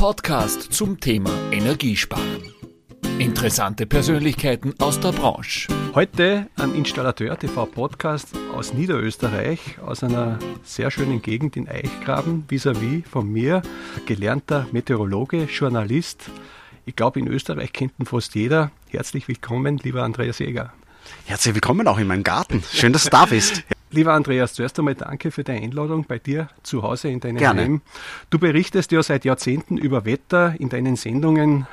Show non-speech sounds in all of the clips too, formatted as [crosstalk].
Podcast zum Thema Energiesparen. Interessante Persönlichkeiten aus der Branche. Heute ein Installateur TV Podcast aus Niederösterreich, aus einer sehr schönen Gegend in Eichgraben, vis-à-vis von mir, gelernter Meteorologe, Journalist. Ich glaube, in Österreich kennt ihn fast jeder. Herzlich willkommen, lieber Andreas Jäger. Herzlich willkommen auch in meinem Garten. Schön, dass du da bist. Lieber Andreas, zuerst einmal danke für deine Einladung bei dir zu Hause in deinem Gerne. Heim. Du berichtest ja seit Jahrzehnten über Wetter in deinen Sendungen.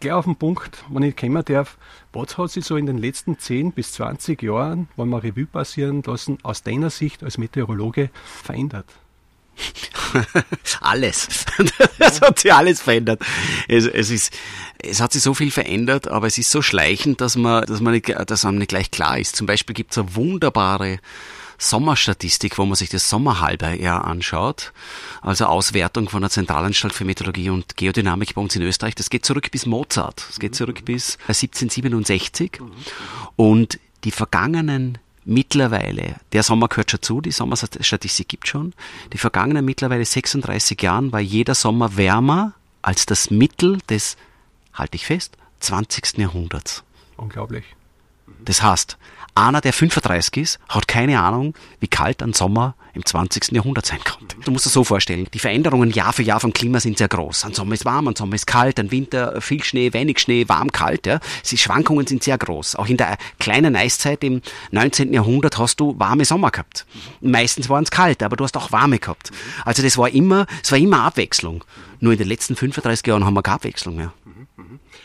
Gleich auf den Punkt, wenn ich kommen darf, was hat sich so in den letzten 10 bis 20 Jahren, wenn wir Revue passieren lassen, aus deiner Sicht als Meteorologe verändert? [laughs] alles. Das hat sich alles verändert. Es, es, ist, es hat sich so viel verändert, aber es ist so schleichend, dass man, dass man nicht, dass einem nicht gleich klar ist. Zum Beispiel gibt es eine wunderbare Sommerstatistik, wo man sich das Sommerhalbjahr anschaut, also Auswertung von der Zentralanstalt für Meteorologie und Geodynamik bei uns in Österreich. Das geht zurück bis Mozart. Das geht zurück bis 1767. Und die vergangenen mittlerweile, der Sommer gehört schon zu, die Sommerstatistik gibt schon, die vergangenen mittlerweile 36 Jahren war jeder Sommer wärmer als das Mittel des, halte ich fest, 20. Jahrhunderts. Unglaublich. Das heißt, einer, der 35 ist, hat keine Ahnung, wie kalt ein Sommer im 20. Jahrhundert sein konnte. Du musst dir so vorstellen, die Veränderungen Jahr für Jahr vom Klima sind sehr groß. Ein Sommer ist warm, ein Sommer ist kalt, ein Winter viel Schnee, wenig Schnee, warm, kalt. Ja. Die Schwankungen sind sehr groß. Auch in der kleinen Eiszeit im 19. Jahrhundert hast du warme Sommer gehabt. Meistens waren es kalt, aber du hast auch warme gehabt. Also das war immer, es war immer Abwechslung. Nur in den letzten 35 Jahren haben wir keine Abwechslung mehr.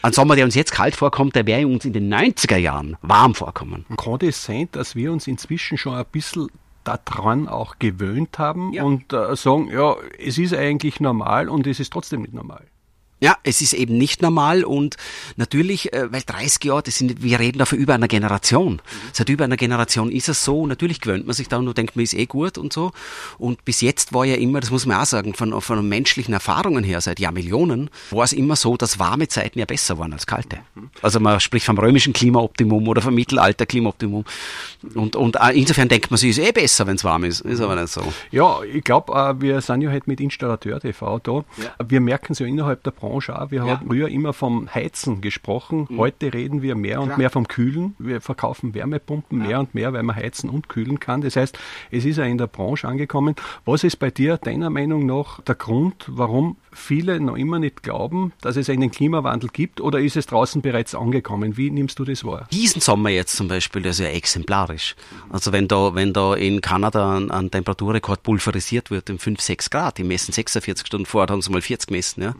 Ein Sommer, der uns jetzt kalt vorkommt, der wäre uns in den 90er Jahren warm vorkommen. Kann das sein, dass wir uns inzwischen schon ein bisschen daran auch gewöhnt haben Ja. und äh, sagen, ja, es ist eigentlich normal und es ist trotzdem nicht normal? Ja, es ist eben nicht normal und natürlich, äh, weil 30 Jahre, das sind, wir reden dafür über einer Generation. Seit über einer Generation ist es so, natürlich gewöhnt man sich da und denkt, man ist eh gut und so. Und bis jetzt war ja immer, das muss man auch sagen, von, von menschlichen Erfahrungen her, seit Jahrmillionen, war es immer so, dass warme Zeiten ja besser waren als kalte. Also man spricht vom römischen Klimaoptimum oder vom Mittelalter-Klimaoptimum. Und, und insofern denkt man sich, ist eh besser, wenn es warm ist. Ist aber nicht so. Ja, ich glaube, äh, wir sind ja heute mit Installateur TV da. Wir merken es ja innerhalb der Branche auch. Wir haben früher immer vom Heizen gesprochen. Heute reden wir mehr und mehr vom Kühlen. Wir verkaufen Wärmepumpen mehr und mehr, weil man heizen und kühlen kann. Das heißt, es ist ja in der Branche angekommen. Was ist bei dir deiner Meinung nach der Grund, warum viele noch immer nicht glauben, dass es einen Klimawandel gibt oder ist es draußen bereits angekommen? Wie nimmst du das wahr? diesen Sommer jetzt zum Beispiel, der ist ja exemplarisch. Also wenn da, wenn da in Kanada ein, ein Temperaturrekord pulverisiert wird in 5, 6 Grad, die messen 46 Stunden vor, haben sie mal 40 gemessen, ja,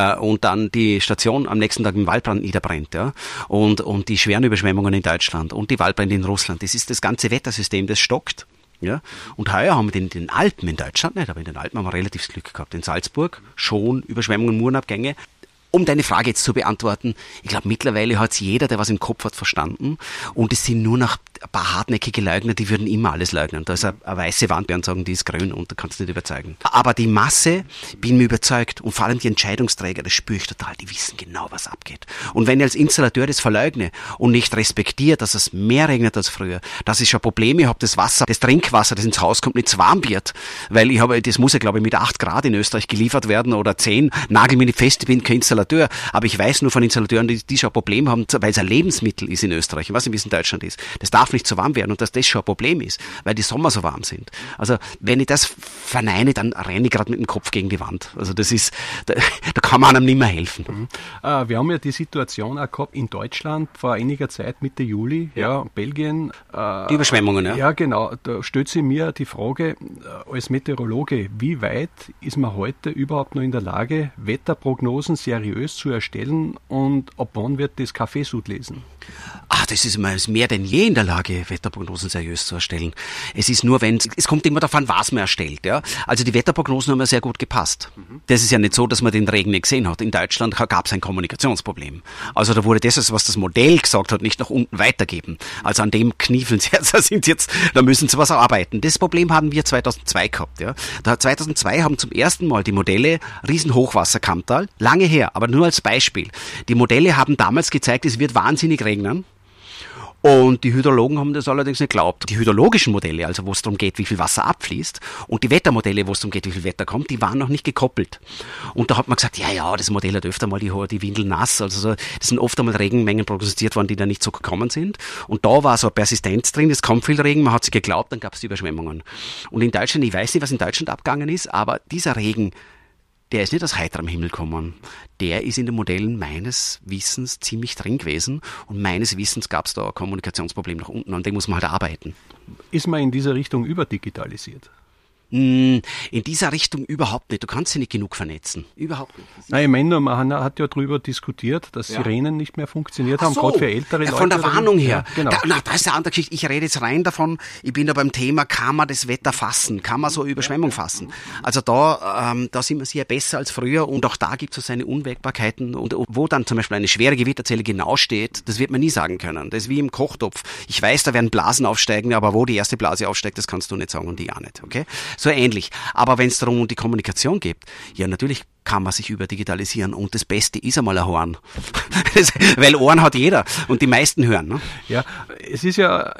äh, und dann die Station am nächsten Tag im Waldbrand niederbrennt, ja, und, und die schweren Überschwemmungen in Deutschland und die Waldbrände in Russland, das ist das ganze Wettersystem, das stockt. Ja? Und heuer haben wir den, den Alpen in Deutschland nicht, aber in den Alpen haben wir relativ Glück gehabt. In Salzburg schon Überschwemmungen, Murenabgänge. Um deine Frage jetzt zu beantworten, ich glaube mittlerweile hat jeder, der was im Kopf hat, verstanden. Und es sind nur noch ein paar hartnäckige Leugner, die würden immer alles leugnen. Da ist eine, eine weiße Wand, werden sagen, die ist grün und da kannst du nicht überzeugen. Aber die Masse, bin mir überzeugt, und vor allem die Entscheidungsträger, das spüre ich total, die wissen genau, was abgeht. Und wenn ich als Installateur das verleugne und nicht respektiere, dass es mehr regnet als früher, dass ich schon Probleme habe, das Wasser, das Trinkwasser, das ins Haus kommt, nicht zu warm wird, weil ich habe, das muss ja glaube ich mit 8 Grad in Österreich geliefert werden oder 10, nagel mich nicht fest, ich bin kein Installateur, aber ich weiß nur von Installateuren, die, die schon ein Problem haben, weil es ein Lebensmittel ist in Österreich, ich weiß nicht, wie es in Deutschland ist. Das darf nicht zu warm werden und dass das schon ein Problem ist, weil die Sommer so warm sind. Also wenn ich das verneine, dann renne ich gerade mit dem Kopf gegen die Wand. Also das ist, da, [laughs] da kann man einem nicht mehr helfen. Äh, wir haben ja die Situation auch gehabt in Deutschland vor einiger Zeit, Mitte Juli, ja, Belgien. Äh, Die Überschwemmungen, ja. Ja, genau. Da stellt sich mir die Frage, äh, als Meteorologe, wie weit ist man heute überhaupt noch in der Lage, Wetterprognosen seriös zu erstellen und ab wann wird das Kaffeesud lesen? Ach, das ist mehr denn je in der Lage, Wetterprognosen seriös zu erstellen. Es ist nur, wenn es kommt immer davon, was man erstellt. Ja? Also die Wetterprognosen haben ja sehr gut gepasst. Das ist ja nicht so, dass man den Regen nicht gesehen hat. In Deutschland gab es ein Kommunikationsproblem. Also da wurde das, was das Modell gesagt hat, nicht nach unten weitergeben. Also an dem kniefeln sie [laughs] jetzt, da sind sie jetzt, da müssen sie was arbeiten. Das Problem haben wir 2002 gehabt. Ja? Da 2002 haben zum ersten Mal die Modelle Riesenhochwasser Kammtal, lange her, aber nur als Beispiel. Die Modelle haben damals gezeigt, es wird wahnsinnig regnen. Und die Hydrologen haben das allerdings nicht geglaubt. Die hydrologischen Modelle, also wo es darum geht, wie viel Wasser abfließt, und die Wettermodelle, wo es darum geht, wie viel Wetter kommt, die waren noch nicht gekoppelt. Und da hat man gesagt, ja, ja, das Modell hat öfter mal die, die Windel nass. Also so, das sind oft einmal Regenmengen prognostiziert worden, die da nicht so gekommen sind. Und da war so eine Persistenz drin, es kommt viel Regen, man hat sich geglaubt, dann gab es die Überschwemmungen. Und in Deutschland, ich weiß nicht, was in Deutschland abgegangen ist, aber dieser Regen, der ist nicht aus heiterem Himmel gekommen. Der ist in den Modellen meines Wissens ziemlich drin gewesen und meines Wissens gab es da ein Kommunikationsproblem nach unten, an dem muss man halt arbeiten. Ist man in dieser Richtung überdigitalisiert? Hm, in dieser Richtung überhaupt nicht. Du kannst sie nicht genug vernetzen. Überhaupt nicht. Nein, ich meine, man hat ja darüber diskutiert, dass ja. Sirenen nicht mehr funktioniert haben, so, gerade für ältere Leute. Von der Warnung her. Ja, genau. Da, na, das ist eine andere Geschichte. Ich rede jetzt rein davon, ich bin da beim Thema, kann man das Wetter fassen? Kann man so Überschwemmung fassen? Also da, ähm, da sind wir sehr besser als früher und auch da gibt es so seine Unwägbarkeiten und wo dann zum Beispiel eine schwere Gewitterzelle genau steht, das wird man nie sagen können. Das ist wie im Kochtopf. Ich weiß, da werden Blasen aufsteigen, aber wo die erste Blase aufsteigt, das kannst du nicht sagen und die auch nicht. Okay? So ähnlich. Aber wenn es darum um die Kommunikation geht, ja natürlich kann man sich überdigitalisieren und das Beste ist einmal ein Horn. [laughs] Weil Ohren hat jeder und die meisten hören. Ne? Ja, es ist ja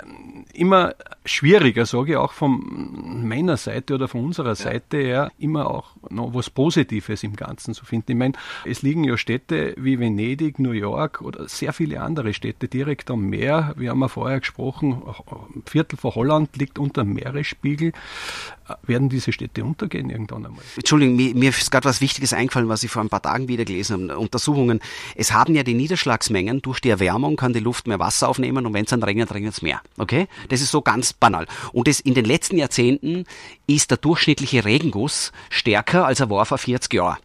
immer schwieriger, sage ich auch von meiner Seite oder von unserer Seite her, immer auch noch was Positives im Ganzen zu finden. Ich meine, es liegen ja Städte wie Venedig, New York oder sehr viele andere Städte direkt am Meer. Wir haben ja vorher gesprochen, ein Viertel von Holland liegt unter dem Meeresspiegel. Werden diese Städte untergehen irgendwann einmal? Entschuldigung, mir, mir ist gerade was Wichtiges eingefallen, was ich vor ein paar Tagen wieder gelesen habe. Untersuchungen. Es haben ja die Niederschlagsmengen durch die Erwärmung kann die Luft mehr Wasser aufnehmen und wenn es dann regnet, regnet es mehr. Okay? Das ist so ganz banal. Und das in den letzten Jahrzehnten ist der durchschnittliche Regenguss stärker als er war vor 40 Jahren.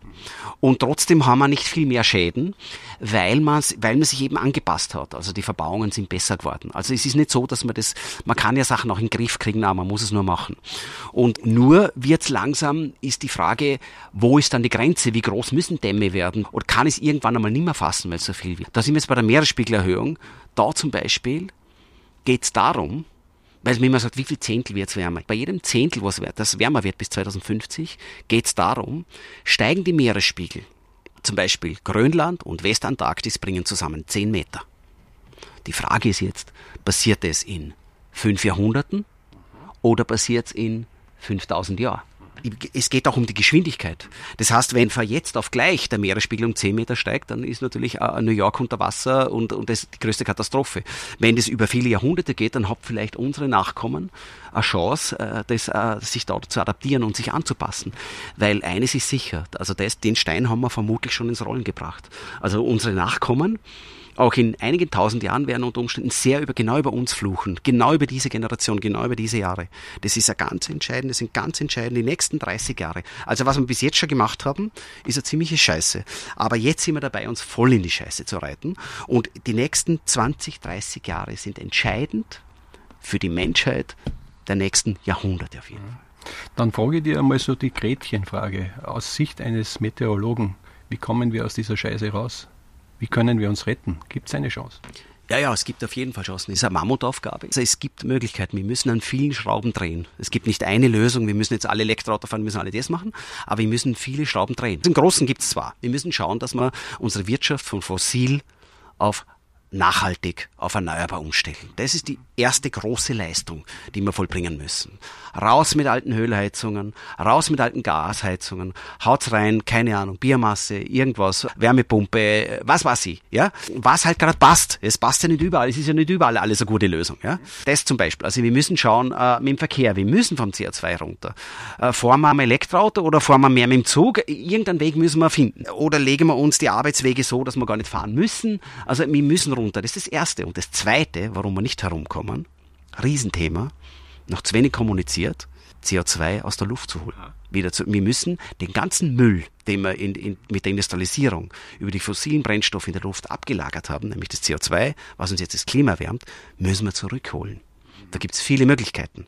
Und trotzdem haben wir nicht viel mehr Schäden, weil man, weil man sich eben angepasst hat. Also die Verbauungen sind besser geworden. Also es ist nicht so, dass man das, man kann ja Sachen auch in den Griff kriegen, aber man muss es nur machen. Und nur wird's langsam, ist die Frage, wo ist dann die Grenze? Wie groß müssen Dämme werden? Oder kann es irgendwann einmal nicht mehr fassen, weil es so viel wird? Da sind wir jetzt bei der Meeresspiegelerhöhung. Da zum Beispiel geht's darum, weil man immer sagt, wie viel Zehntel wird es wärmer? Bei jedem Zehntel, was das wärmer wird bis 2050, geht es darum, steigen die Meeresspiegel. Zum Beispiel Grönland und Westantarktis bringen zusammen 10 Meter. Die Frage ist jetzt, passiert es in fünf Jahrhunderten oder passiert es in 5000 Jahren? Es geht auch um die Geschwindigkeit. Das heißt, wenn von jetzt auf gleich der Meeresspiegel um 10 Meter steigt, dann ist natürlich äh, New York unter Wasser und, und das ist die größte Katastrophe. Wenn das über viele Jahrhunderte geht, dann haben vielleicht unsere Nachkommen eine Chance, äh, das, äh, sich dort zu adaptieren und sich anzupassen. Weil eines ist sicher, also das, den Stein haben wir vermutlich schon ins Rollen gebracht. Also unsere Nachkommen, auch in einigen tausend Jahren werden unter Umständen sehr über, genau über uns fluchen. Genau über diese Generation, genau über diese Jahre. Das ist ja ganz entscheidend, das sind ganz entscheidend die nächsten 30 Jahre. Also was wir bis jetzt schon gemacht haben, ist eine ziemliche Scheiße. Aber jetzt sind wir dabei, uns voll in die Scheiße zu reiten. Und die nächsten 20, 30 Jahre sind entscheidend für die Menschheit der nächsten Jahrhunderte auf jeden Fall. Dann frage ich dir einmal so die Gretchenfrage aus Sicht eines Meteorologen. Wie kommen wir aus dieser Scheiße raus? Wie können wir uns retten? Gibt es eine Chance? Ja, ja, es gibt auf jeden Fall Chancen. Es ist eine Mammutaufgabe. Also es gibt Möglichkeiten. Wir müssen an vielen Schrauben drehen. Es gibt nicht eine Lösung. Wir müssen jetzt alle Elektroauto fahren, wir müssen alle das machen. Aber wir müssen viele Schrauben drehen. Im Großen gibt es zwar. Wir müssen schauen, dass wir unsere Wirtschaft von fossil auf nachhaltig auf erneuerbar umstellen. Das ist die erste große Leistung, die wir vollbringen müssen. Raus mit alten Ölheizungen, raus mit alten Gasheizungen, haut's rein, keine Ahnung, Biomasse, irgendwas, Wärmepumpe, was weiß ich, ja? Was halt gerade passt. Es passt ja nicht überall, es ist ja nicht überall alles eine gute Lösung, ja? Das zum Beispiel. Also wir müssen schauen äh, mit dem Verkehr, wir müssen vom CO2 runter. Äh, fahren wir am Elektroauto oder fahren wir mehr mit dem Zug? Irgendeinen Weg müssen wir finden. Oder legen wir uns die Arbeitswege so, dass wir gar nicht fahren müssen. Also wir müssen runter. Das ist das Erste. Und das Zweite, warum wir nicht herumkommen, Riesenthema, noch zu wenig kommuniziert, CO2 aus der Luft zu holen. Wieder zu, wir müssen den ganzen Müll, den wir in, in, mit der Industrialisierung über die fossilen Brennstoffe in der Luft abgelagert haben, nämlich das CO2, was uns jetzt das Klima erwärmt, müssen wir zurückholen. Da gibt es viele Möglichkeiten,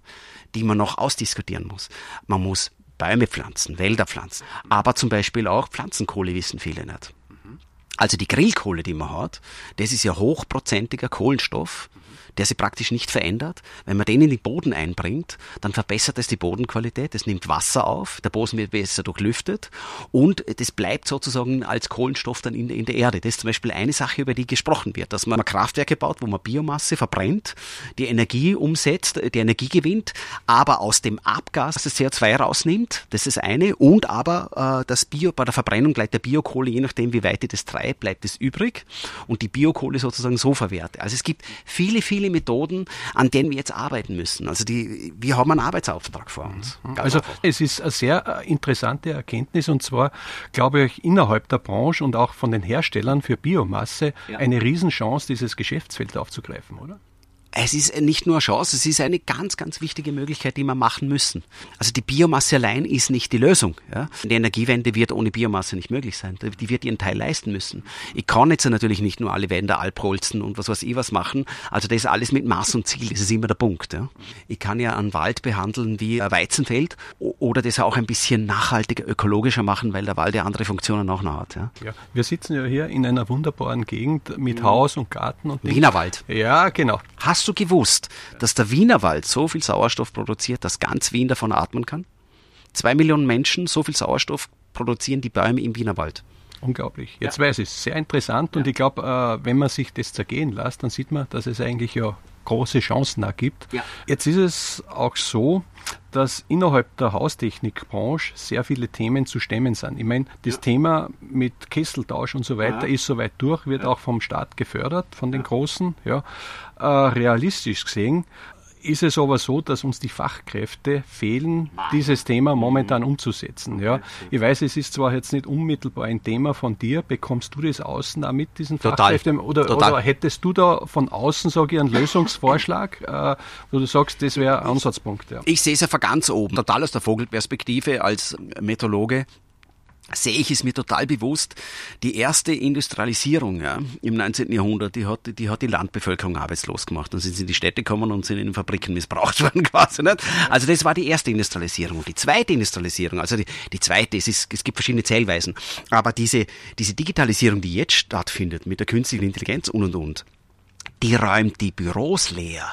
die man noch ausdiskutieren muss. Man muss Bäume pflanzen, Wälder pflanzen, aber zum Beispiel auch Pflanzenkohle wissen viele nicht. Also die Grillkohle, die man hat, das ist ja hochprozentiger Kohlenstoff, der sich praktisch nicht verändert. Wenn man den in den Boden einbringt, dann verbessert es die Bodenqualität, es nimmt Wasser auf, der Boden wird besser durchlüftet und das bleibt sozusagen als Kohlenstoff dann in, in der Erde. Das ist zum Beispiel eine Sache, über die gesprochen wird, dass man Kraftwerke baut, wo man Biomasse verbrennt, die Energie umsetzt, die Energie gewinnt, aber aus dem Abgas das CO2 rausnimmt, das ist eine, und aber äh, das Bio, bei der Verbrennung bleibt der Biokohle, je nachdem wie weit ich das treibe, bleibt es übrig und die Biokohle sozusagen so verwerte. Also es gibt viele, viele Methoden, an denen wir jetzt arbeiten müssen. Also die, wir haben einen Arbeitsauftrag vor uns. Mhm. also es ist eine sehr äh, interessante Erkenntnis und zwar, glaube ich, innerhalb der Branche und auch von den Herstellern für Biomasse ja. eine Riesenchance, dieses Geschäftsfeld aufzugreifen, oder? Es ist nicht nur eine Chance, es ist eine ganz, ganz wichtige Möglichkeit, die wir machen müssen. Also die Biomasse allein ist nicht die Lösung. Ja? Die Energiewende wird ohne Biomasse nicht möglich sein. Die wird ihren Teil leisten müssen. Ich kann jetzt natürlich nicht nur alle Wände Alprolzen und was weiß ich was machen. Also das ist alles mit Maß und Ziel. Das ist immer der Punkt. Ja? Ich kann ja einen Wald behandeln wie ein Weizenfeld oder das auch ein bisschen nachhaltiger, ökologischer machen, weil der Wald ja andere Funktionen auch noch hat. Ja? ja wir sitzen ja hier in einer wunderbaren Gegend mit Haus und Garten und Wienerwald. Ja, genau. Hast du gewusst, dass der Wienerwald so viel Sauerstoff produziert, dass ganz Wien davon atmen kann? Zwei Millionen Menschen, so viel Sauerstoff produzieren die Bäume im Wienerwald. Unglaublich. Jetzt ja. weiß ich es. Sehr interessant ja. und ich glaube, äh, wenn man sich das zergehen lässt, dann sieht man, dass es eigentlich ja große Chancen da gibt. Ja. Jetzt ist es auch so, dass innerhalb der Haustechnikbranche sehr viele Themen zu stemmen sind. Ich meine, das ja. Thema mit Kesseltausch und so weiter ja. ist soweit durch, wird auch vom Staat gefördert, von den Großen. Ja. Äh, realistisch gesehen ist es aber so, dass uns die Fachkräfte fehlen, dieses Thema momentan umzusetzen. Ja. Ich weiß, es ist zwar jetzt nicht unmittelbar ein Thema von dir, bekommst du das außen auch mit diesen Total. Fachkräften? Oder, Total. oder hättest du da von außen, sage ich, einen Lösungsvorschlag, [laughs] äh, wo du sagst, das wäre ein Ansatzpunkt? Ja. Ich sehe es ja von ganz oben, total aus der Vogelperspektive als Meteorologe sehe ich es mir total bewusst, die erste Industrialisierung ja, im 19. Jahrhundert, die hat, die hat die Landbevölkerung arbeitslos gemacht. Dann sind sie in die Städte gekommen und sind in den Fabriken missbraucht [laughs] worden quasi. Nicht? Also das war die erste Industrialisierung. Die zweite Industrialisierung, also die, die zweite, es, ist, es gibt verschiedene Zählweisen, aber diese, diese Digitalisierung, die jetzt stattfindet mit der künstlichen Intelligenz und und und, die räumt die Büros leer.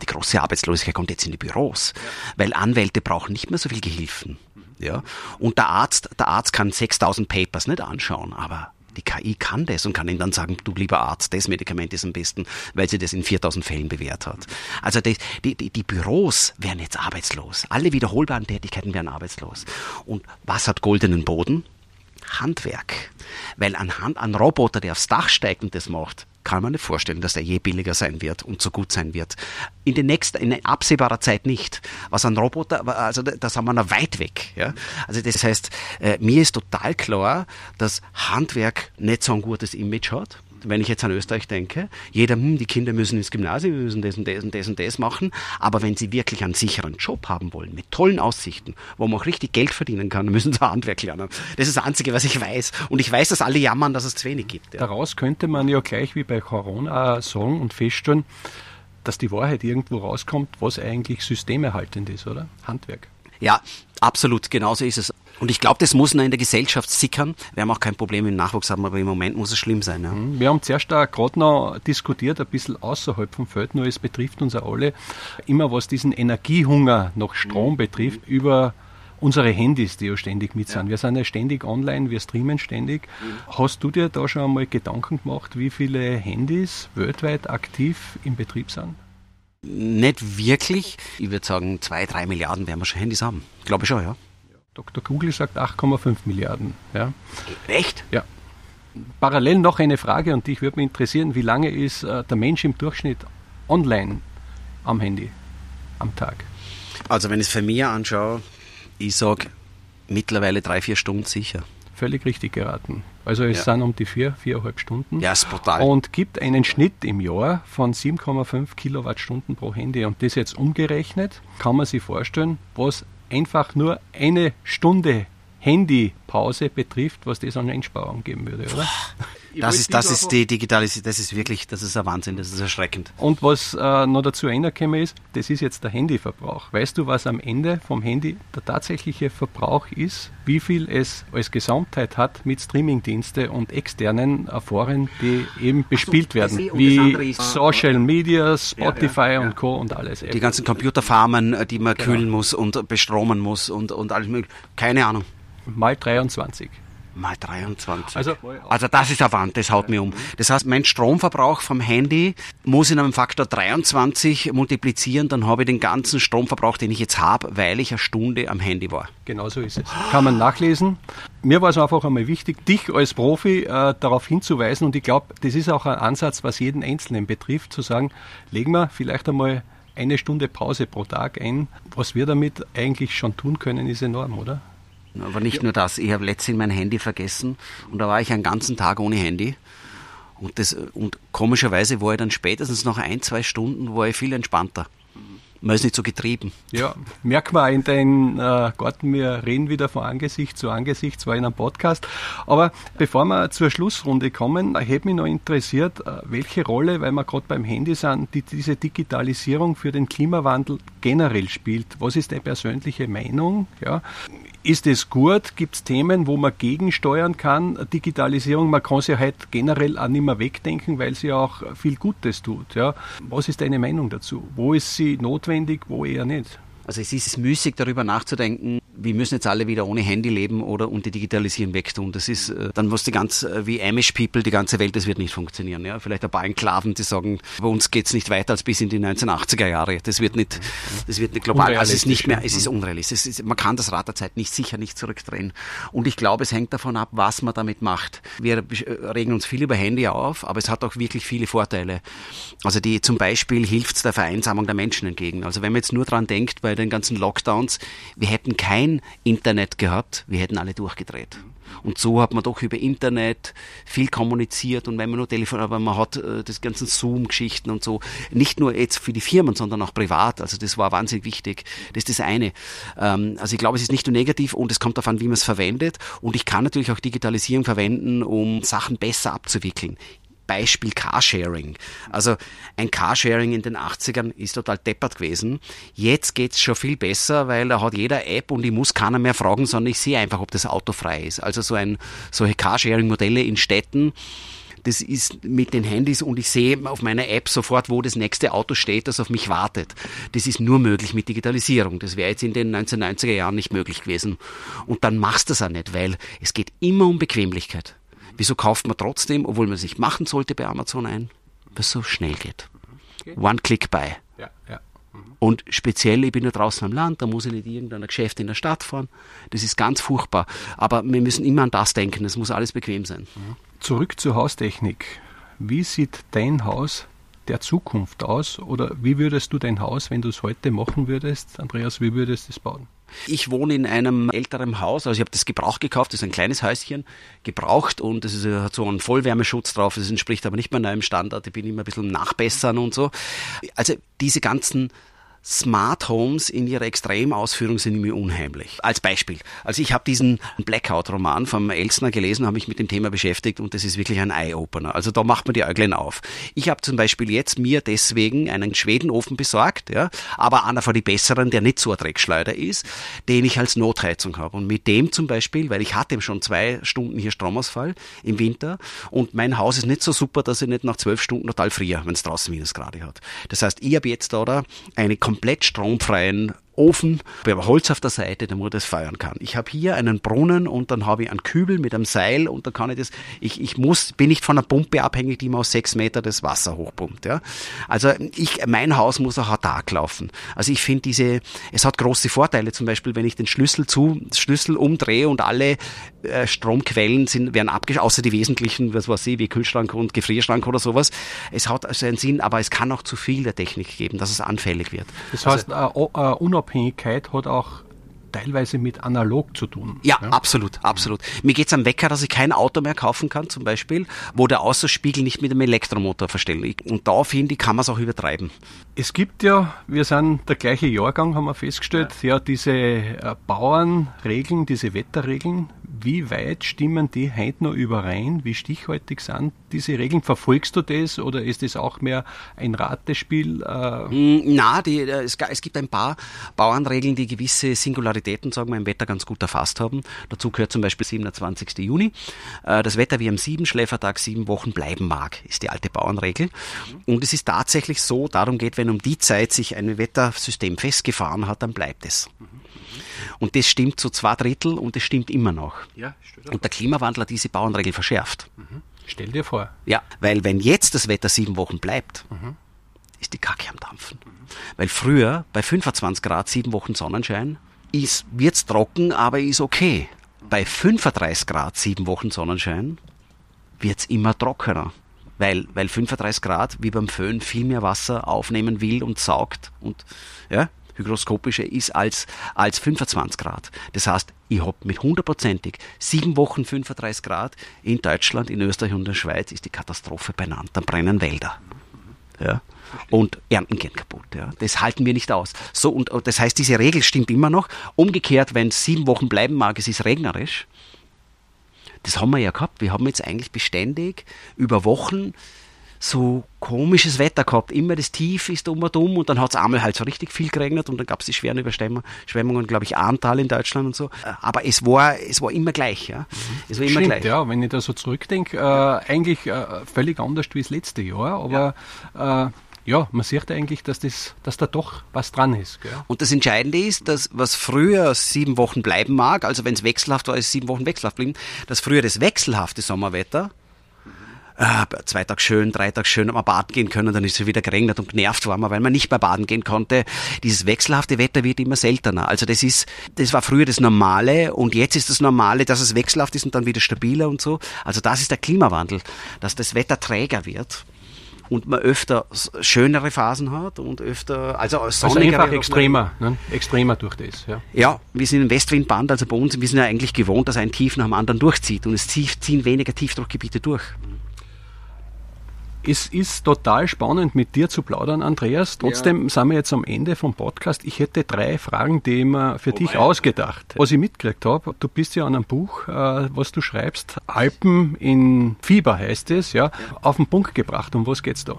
Die große Arbeitslosigkeit kommt jetzt in die Büros, weil Anwälte brauchen nicht mehr so viel Gehilfen. Ja? Und der Arzt, der Arzt kann 6000 Papers nicht anschauen, aber die KI kann das und kann ihm dann sagen, du lieber Arzt, das Medikament ist am besten, weil sie das in 4000 Fällen bewährt hat. Also die, die, die Büros werden jetzt arbeitslos. Alle wiederholbaren Tätigkeiten werden arbeitslos. Und was hat goldenen Boden? Handwerk. Weil ein, Hand, ein Roboter, der aufs Dach steigt und das macht, kann man nicht vorstellen, dass der je billiger sein wird und so gut sein wird. In den nächsten, in absehbarer Zeit nicht. Was ein Roboter, also da sind wir noch weit weg. Ja? Also das heißt, äh, mir ist total klar, dass Handwerk nicht so ein gutes Image hat wenn ich jetzt an Österreich denke, jeder, hm, die Kinder müssen ins Gymnasium, müssen das und das und das und das machen, aber wenn sie wirklich einen sicheren Job haben wollen, mit tollen Aussichten, wo man auch richtig Geld verdienen kann, müssen sie Handwerk lernen. Das ist das Einzige, was ich weiß. Und ich weiß, dass alle jammern, dass es zu wenig gibt. Ja. Daraus könnte man ja gleich wie bei Corona sagen und feststellen, dass die Wahrheit irgendwo rauskommt, was eigentlich systemerhaltend ist, oder? Handwerk. Ja, absolut, genauso ist es. Und ich glaube, das muss noch in der Gesellschaft sickern. Wir haben auch kein Problem mit Nachwuchs haben, aber im Moment muss es schlimm sein. Ja. Mhm. Wir haben zuerst gerade noch diskutiert, ein bisschen außerhalb vom Feld, nur es betrifft uns alle, immer was diesen Energiehunger nach Strom mhm. betrifft, über unsere Handys, die ja ständig mit sind. Ja. Wir sind ja ständig online, wir streamen ständig. Mhm. Hast du dir da schon einmal Gedanken gemacht, wie viele Handys weltweit aktiv im Betrieb sind? Nicht wirklich. Ich würde sagen, zwei, drei Milliarden werden wir schon Handys haben. Glaube ich schon, ja. Dr. Google sagt 8,5 Milliarden. Ja. Echt? Ja. Parallel noch eine Frage und dich würde mich interessieren, wie lange ist äh, der Mensch im Durchschnitt online am Handy am Tag? Also wenn ich es für mich anschaue, ich sage mittlerweile drei, vier Stunden sicher. Völlig richtig geraten. Also es ja. sind um die vier, viereinhalb Stunden. Ja, ist brutal. Und gibt einen Schnitt im Jahr von 7,5 Kilowattstunden pro Handy. Und das jetzt umgerechnet, kann man sich vorstellen, was einfach nur eine Stunde Handypause betrifft, was das an Einsparung geben würde, oder? Das ist, das ist die Digitalisierung, das ist wirklich, das ist ein Wahnsinn, das ist erschreckend. Und was äh, noch dazu reingekommen ist, das ist jetzt der Handyverbrauch. Weißt du, was am Ende vom Handy der tatsächliche Verbrauch ist? Wie viel es als Gesamtheit hat mit Streamingdienste und externen Foren, die eben bespielt werden, wie Social Media, Spotify ja, ja, und Co. und alles. Die ganzen Computerfarmen, äh, die man genau. kühlen muss und bestromen muss und, und alles mögliche. Keine Ahnung. Mal 23. Mal 23. Also, also das ist ein Wand, das haut mir um. Das heißt, mein Stromverbrauch vom Handy muss in einem Faktor 23 multiplizieren, dann habe ich den ganzen Stromverbrauch, den ich jetzt habe, weil ich eine Stunde am Handy war. Genau so ist es. Kann man nachlesen. Mir war es einfach einmal wichtig, dich als Profi äh, darauf hinzuweisen und ich glaube, das ist auch ein Ansatz, was jeden Einzelnen betrifft, zu sagen, legen wir vielleicht einmal eine Stunde Pause pro Tag ein. Was wir damit eigentlich schon tun können, ist enorm, oder? Aber nicht ja. nur das, ich habe letztens mein Handy vergessen und da war ich einen ganzen Tag ohne Handy. Und, das, und komischerweise war ich dann spätestens nach ein, zwei Stunden war ich viel entspannter. Man ist nicht so getrieben. Ja, merkt man auch in deinem äh, Garten, wir reden wieder von Angesicht zu Angesicht, zwar in einem Podcast. Aber bevor wir zur Schlussrunde kommen, hätte mich noch interessiert, äh, welche Rolle, weil wir gerade beim Handy sind, die, diese Digitalisierung für den Klimawandel generell spielt. Was ist deine persönliche Meinung? Ja? Ist es gut? Gibt es Themen, wo man gegensteuern kann? Digitalisierung, man kann sie halt generell auch nicht mehr wegdenken, weil sie auch viel Gutes tut. Ja? Was ist deine Meinung dazu? Wo ist sie notwendig, wo eher nicht? Also es ist müßig darüber nachzudenken, wir müssen jetzt alle wieder ohne Handy leben oder und die Digitalisieren wegtun. Das ist, äh, dann muss die ganz, äh, wie Amish People, die ganze Welt, das wird nicht funktionieren. Ja? Vielleicht ein paar Enklaven, die sagen, bei uns geht es nicht weiter als bis in die 1980er Jahre. Das wird nicht, das wird nicht global. Also es ist nicht mehr, es ist unrealistisch. Es ist, man kann das Rad der Zeit nicht sicher nicht zurückdrehen. Und ich glaube, es hängt davon ab, was man damit macht. Wir äh, regen uns viel über Handy auf, aber es hat auch wirklich viele Vorteile. Also die zum Beispiel hilft es der Vereinsamung der Menschen entgegen. Also wenn man jetzt nur dran denkt, bei den ganzen Lockdowns, wir hätten kein kein Internet gehabt, wir hätten alle durchgedreht. Und so hat man doch über Internet viel kommuniziert und wenn man nur Telefon, aber man hat äh, das ganzen Zoom-Geschichten und so, nicht nur jetzt für die Firmen, sondern auch privat. Also das war wahnsinnig wichtig. Das ist das eine. Ähm, also ich glaube, es ist nicht nur negativ und es kommt darauf an, wie man es verwendet. Und ich kann natürlich auch Digitalisierung verwenden, um Sachen besser abzuwickeln. Beispiel Carsharing. Also ein Carsharing in den 80ern ist total deppert gewesen. Jetzt geht es schon viel besser, weil da hat jeder App und ich muss keiner mehr fragen, sondern ich sehe einfach, ob das Auto frei ist. Also so ein, solche Carsharing-Modelle in Städten, das ist mit den Handys und ich sehe auf meiner App sofort, wo das nächste Auto steht, das auf mich wartet. Das ist nur möglich mit Digitalisierung. Das wäre jetzt in den 1990er Jahren nicht möglich gewesen. Und dann machst du das auch nicht, weil es geht immer um Bequemlichkeit. Wieso kauft man trotzdem, obwohl man es nicht machen sollte, bei Amazon ein? Weil es so schnell geht. Okay. One-Click-Buy. Ja, ja. Mhm. Und speziell, ich bin ja draußen am Land, da muss ich nicht irgendein Geschäft in der Stadt fahren. Das ist ganz furchtbar. Aber wir müssen immer an das denken, es muss alles bequem sein. Mhm. Zurück zur Haustechnik. Wie sieht dein Haus der Zukunft aus? Oder wie würdest du dein Haus, wenn du es heute machen würdest, Andreas, wie würdest du es bauen? Ich wohne in einem älteren Haus, also ich habe das gebraucht gekauft, das ist ein kleines Häuschen, gebraucht und es hat so einen Vollwärmeschutz drauf, das entspricht aber nicht mehr meinem Standard, ich bin immer ein bisschen nachbessern und so. Also diese ganzen Smart Homes in ihrer Extremausführung sind mir unheimlich. Als Beispiel. Also ich habe diesen Blackout-Roman vom Elsner gelesen, habe mich mit dem Thema beschäftigt und das ist wirklich ein Eye-Opener. Also da macht man die Äuglein auf. Ich habe zum Beispiel jetzt mir deswegen einen Schwedenofen besorgt, ja, aber einer von den besseren, der nicht so ein Dreckschleuder ist, den ich als Notheizung habe. Und mit dem zum Beispiel, weil ich hatte schon zwei Stunden hier Stromausfall im Winter und mein Haus ist nicht so super, dass ich nicht nach zwölf Stunden total friere, wenn es draußen Minusgrade hat. Das heißt, ich habe jetzt da eine komplett stromfreien Ofen, aber Holz auf der Seite, damit man das feuern kann. Ich habe hier einen Brunnen und dann habe ich einen Kübel mit einem Seil und da kann ich das, ich, ich muss, bin nicht von einer Pumpe abhängig, die mir aus sechs Meter das Wasser hochpumpt. Ja. Also ich, mein Haus muss auch autark laufen. Also ich finde diese, es hat große Vorteile, zum Beispiel, wenn ich den Schlüssel zu, Schlüssel umdrehe und alle äh, Stromquellen sind, werden abgeschaltet, außer die wesentlichen, was weiß ich, wie Kühlschrank und Gefrierschrank oder sowas. Es hat also einen Sinn, aber es kann auch zu viel der Technik geben, dass es anfällig wird. Das heißt, also, äh, uh, Unabhängigkeit hat auch teilweise mit analog zu tun. Ja, ja? absolut, absolut. Mir geht es am Wecker, dass ich kein Auto mehr kaufen kann, zum Beispiel, wo der Außenspiegel nicht mit einem Elektromotor verstellt. Und da finde ich, kann man es auch übertreiben. Es gibt ja, wir sind der gleiche Jahrgang, haben wir festgestellt, ja, ja diese äh, Bauernregeln, diese Wetterregeln. wie weit stimmen die heute noch überein? Wie stichhaltig sind diese Regeln? Verfolgst du das oder ist das auch mehr ein Ratespiel? Äh? Mm, na, die, äh, es, es, gibt ein paar Bauernregeln, die gewisse Singularitäten, sagen wir, im Wetter ganz gut erfasst haben. Dazu gehört zum Beispiel 27. Juni. Äh, das Wetter wie am sieben Schläfertag sieben Wochen bleiben mag, ist die alte Bauernregel. Und es ist tatsächlich so, darum geht, wenn um die Zeit sich ein Wettersystem festgefahren hat, dann bleibt es. Und das stimmt zu zwei Drittel und das stimmt immer noch. Ja, und der Klimawandel hat diese Bauernregel verschärft. Mhm. Stell dir vor. Ja, weil wenn jetzt das Wetter sieben Wochen bleibt, mhm. ist die Kacke am Dampfen. Mhm. Weil früher bei 25 Grad sieben Wochen Sonnenschein ist, wird's trocken, aber ist okay. Bei 35 Grad sieben Wochen Sonnenschein wird's immer trockener. Weil, weil 35 Grad wie beim Föhn viel mehr Wasser aufnehmen will und saugt und ja, hygroskopische ist als, als 25 Grad. Das heißt, ich habe mit hundertprozentig sieben Wochen 35 Grad in Deutschland, in Österreich und in der Schweiz ist die Katastrophe benannt. Dann brennen Wälder. Ja. Und Ernten gehen kaputt. Ja. Das halten wir nicht aus. So, und das heißt, diese Regel stimmt immer noch. Umgekehrt, wenn es sieben Wochen bleiben mag, es ist regnerisch. Das haben wir ja gehabt. Wir haben jetzt eigentlich beständig über Wochen so komisches Wetter gehabt. Immer das Tief ist um und um und dann hat es einmal halt so richtig viel geregnet und dann gab es die schweren Überschwemmungen, glaube ich, Ahrntal in Deutschland und so. Aber es war, es war immer gleich. Ja. Es war immer Stimmt, gleich. ja, wenn ich da so zurückdenke, äh, eigentlich äh, völlig anders wie das letzte Jahr, aber ja. Äh, ja, man sieht eigentlich, dass, das, dass da doch was dran ist. Gell? Und das Entscheidende ist, dass was früher sieben Wochen bleiben mag, also wenn es wechselhaft war, ist sieben Wochen wechselhaft blieben, dass früher das wechselhafte Sommerwetter äh, zwei Tage schön, drei Tage schön, mal baden gehen können, dann ist es wieder geregnet und genervt war man, weil man nicht mehr baden gehen konnte. Dieses wechselhafte Wetter wird immer seltener. Also das ist, das war früher das Normale und jetzt ist das Normale, dass es wechselhaft ist und dann wieder stabiler und so. Also das ist der Klimawandel, dass das Wetter träger wird und man öfter schönere Phasen hat und öfter, also, also einfach extremer, ne? extremer durch das. Ja. ja, wir sind im Westwindband, also bei uns, wir sind ja eigentlich gewohnt, dass ein Tief nach dem anderen durchzieht und es ziehen weniger Tiefdruckgebiete durch. Es ist total spannend, mit dir zu plaudern, Andreas. Trotzdem ja. sind wir jetzt am Ende vom Podcast. Ich hätte drei Fragen, die ich mir für oh dich ausgedacht Was ich mitgekriegt habe, du bist ja an einem Buch, äh, was du schreibst, Alpen in Fieber heißt es, ja, ja. auf den Punkt gebracht. Um was geht's da?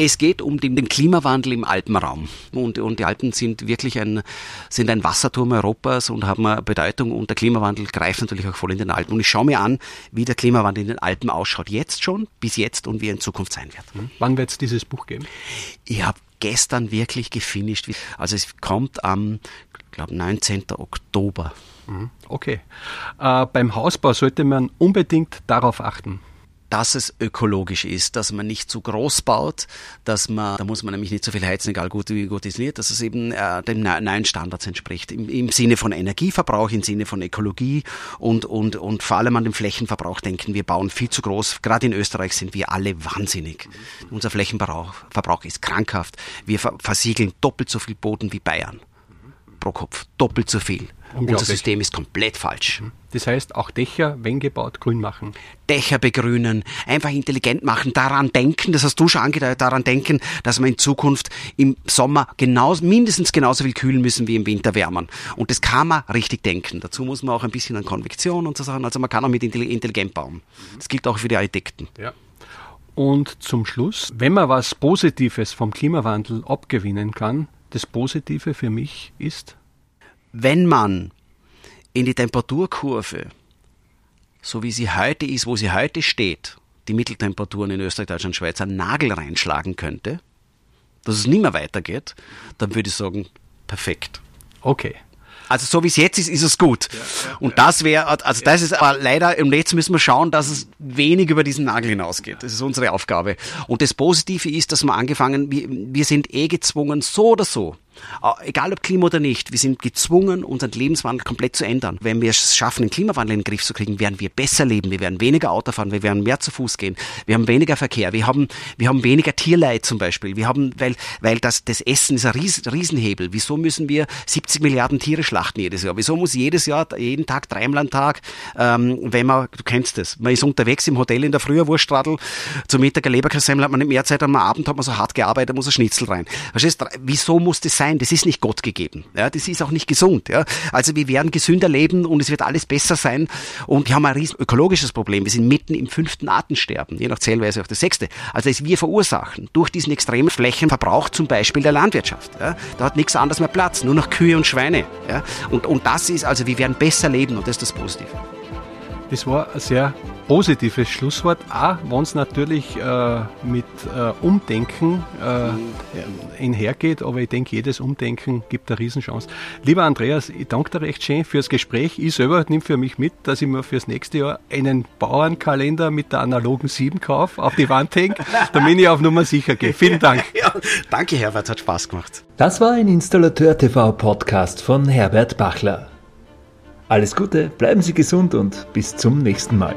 Es geht um den, den Klimawandel im Alpenraum. Und, und die Alpen sind wirklich ein, sind ein Wasserturm Europas und haben eine Bedeutung. Und der Klimawandel greift natürlich auch voll in den Alpen. Und ich schaue mir an, wie der Klimawandel in den Alpen ausschaut. Jetzt schon, bis jetzt und wie er in Zukunft sein wird. Mhm. Wann wird es dieses Buch geben? Ich habe gestern wirklich gefinisht. Also es kommt am, glaube 19. Oktober. Mhm. Okay. Äh, beim Hausbau sollte man unbedingt darauf achten dass es ökologisch ist, dass man nicht zu groß baut, dass man, da muss man nämlich nicht so viel heizen, egal gut wie gut isoliert, dass es eben äh, den neuen Standards entspricht. Im, Im, Sinne von Energieverbrauch, im Sinne von Ökologie und, und, und vor allem an den Flächenverbrauch denken. Wir bauen viel zu groß. Gerade in Österreich sind wir alle wahnsinnig. Unser Flächenverbrauch Verbrauch ist krankhaft. Wir versiegeln doppelt so viel Boden wie Bayern pro Kopf. Doppelt so viel. Unser System ist komplett falsch. Mhm. Das heißt, auch Dächer, wenn gebaut, grün machen. Dächer begrünen, einfach intelligent machen, daran denken, das hast du schon angedeutet, daran denken, dass wir in Zukunft im Sommer genauso, mindestens genauso viel kühlen müssen wie im Winter wärmen. Und das kann man richtig denken. Dazu muss man auch ein bisschen an Konvektion und so Sachen, also man kann auch mit intelligent bauen. Das gilt auch für die Architekten. Ja. Und zum Schluss, wenn man was Positives vom Klimawandel abgewinnen kann, das Positive für mich ist? Wenn man in die Temperaturkurve, so wie sie heute ist, wo sie heute steht, die Mitteltemperaturen in Österreich, Deutschland, Schweiz, einen Nagel reinschlagen könnte, dass es nicht mehr weitergeht, dann würde ich sagen, perfekt. Okay. Also so wie es jetzt ist, ist es gut. Ja, ja, und das wäre, also das ist aber leider, im Netz müssen wir schauen, dass es wenig über diesen Nagel hinausgeht. Das ist unsere Aufgabe. Und das Positive ist, dass wir angefangen, wir, wir sind eh gezwungen, so oder so, egal ob Klima oder nicht, wir sind gezwungen, unseren Lebenswandel komplett zu ändern. Wenn wir es schaffen, den Klimawandel in den Griff zu kriegen, werden wir besser leben, wir werden weniger Auto fahren, wir werden mehr zu Fuß gehen, wir haben weniger Verkehr, wir haben, wir haben weniger Tierleid zum Beispiel, wir haben, weil, weil das, das Essen ist ein Ries, Riesenhebel. Wieso müssen wir 70 Milliarden Tiere schlachten jedes Jahr? Wieso muss jedes Jahr, jeden Tag, dreimal am Tag, ähm, wenn man, du kennst das, man ist unterwegs im Hotel in der Früh, Wurstradl, zum Mittag ein Leberkassemmel hat man nicht mehr Zeit, am Abend hat man so hart gearbeitet, muss ein Schnitzel rein. Verstehst du, wieso muss das sein? Nein, das ist nicht Gott gegeben. Ja, das ist auch nicht gesund. Ja. Also wir werden gesünder leben und es wird alles besser sein. Und wir haben ein riesen ökologisches Problem. Wir sind mitten im fünften Artensterben, je nach Zählweise auch das sechste. Also es wir verursachen durch diesen extremen Flächenverbrauch zum Beispiel der Landwirtschaft. Ja. Da hat nichts anderes mehr Platz, nur noch Kühe und Schweine. Ja. Und, und das ist, also wir werden besser leben und das ist das Positive. Das war sehr positives Schlusswort, auch wenn es natürlich äh, mit äh, Umdenken äh, einhergeht, aber ich denke, jedes Umdenken gibt eine Riesenchance. Lieber Andreas, ich danke dir recht schön fürs Gespräch. Ich selber nehme für mich mit, dass ich mir fürs nächste Jahr einen Bauernkalender mit der analogen 7 kaufe, auf die Wand hänge, [laughs] damit ich auf Nummer sicher gehe. Vielen Dank. [laughs] Ja, danke, Herbert, hat Spaß gemacht. Das war ein Installateur TV Podcast von Herbert Bachler. Alles Gute, bleiben Sie gesund und bis zum nächsten Mal.